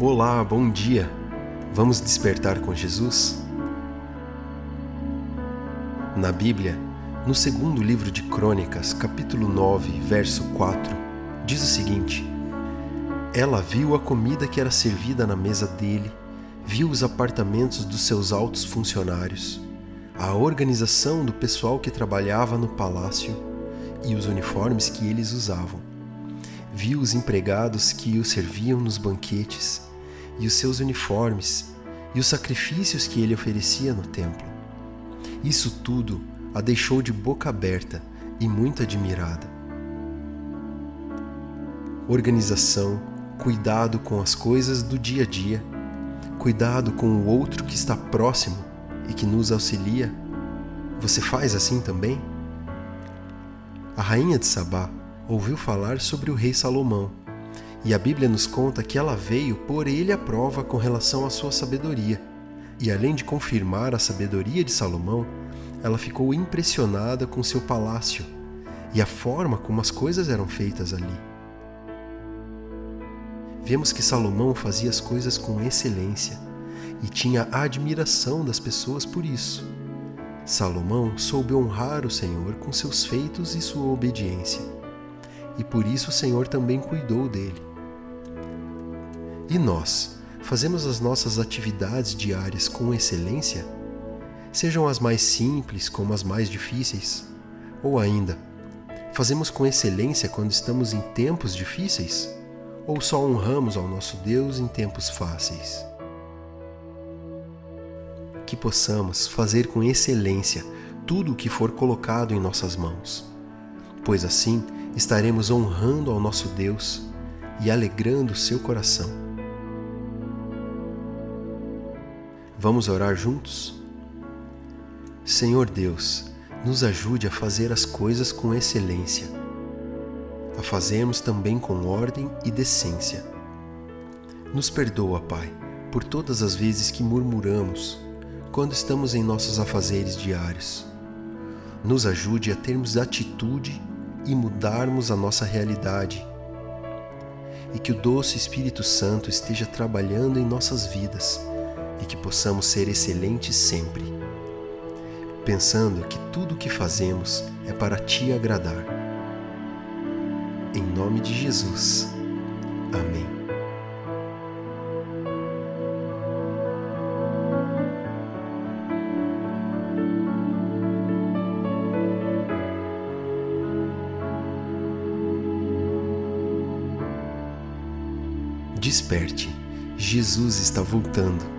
Olá, bom dia. Vamos despertar com Jesus? Na Bíblia, no segundo livro de Crônicas, capítulo 9, verso 4, diz o seguinte: Ela viu a comida que era servida na mesa dele, viu os apartamentos dos seus altos funcionários, a organização do pessoal que trabalhava no palácio e os uniformes que eles usavam. Viu os empregados que o serviam nos banquetes e os seus uniformes e os sacrifícios que ele oferecia no templo. Isso tudo a deixou de boca aberta e muito admirada. Organização, cuidado com as coisas do dia a dia, cuidado com o outro que está próximo e que nos auxilia. Você faz assim também? A rainha de Sabá ouviu falar sobre o rei Salomão e a Bíblia nos conta que ela veio por ele à prova com relação à sua sabedoria. E além de confirmar a sabedoria de Salomão, ela ficou impressionada com seu palácio e a forma como as coisas eram feitas ali. Vemos que Salomão fazia as coisas com excelência e tinha a admiração das pessoas por isso. Salomão soube honrar o Senhor com seus feitos e sua obediência, e por isso o Senhor também cuidou dele. E nós, fazemos as nossas atividades diárias com excelência? Sejam as mais simples como as mais difíceis? Ou ainda, fazemos com excelência quando estamos em tempos difíceis? Ou só honramos ao nosso Deus em tempos fáceis? Que possamos fazer com excelência tudo o que for colocado em nossas mãos, pois assim estaremos honrando ao nosso Deus e alegrando seu coração. Vamos orar juntos? Senhor Deus, nos ajude a fazer as coisas com excelência, a fazermos também com ordem e decência. Nos perdoa, Pai, por todas as vezes que murmuramos quando estamos em nossos afazeres diários. Nos ajude a termos atitude e mudarmos a nossa realidade. E que o doce Espírito Santo esteja trabalhando em nossas vidas e que possamos ser excelentes sempre, pensando que tudo o que fazemos é para Te agradar. Em nome de Jesus. Amém. Desperte, Jesus está voltando.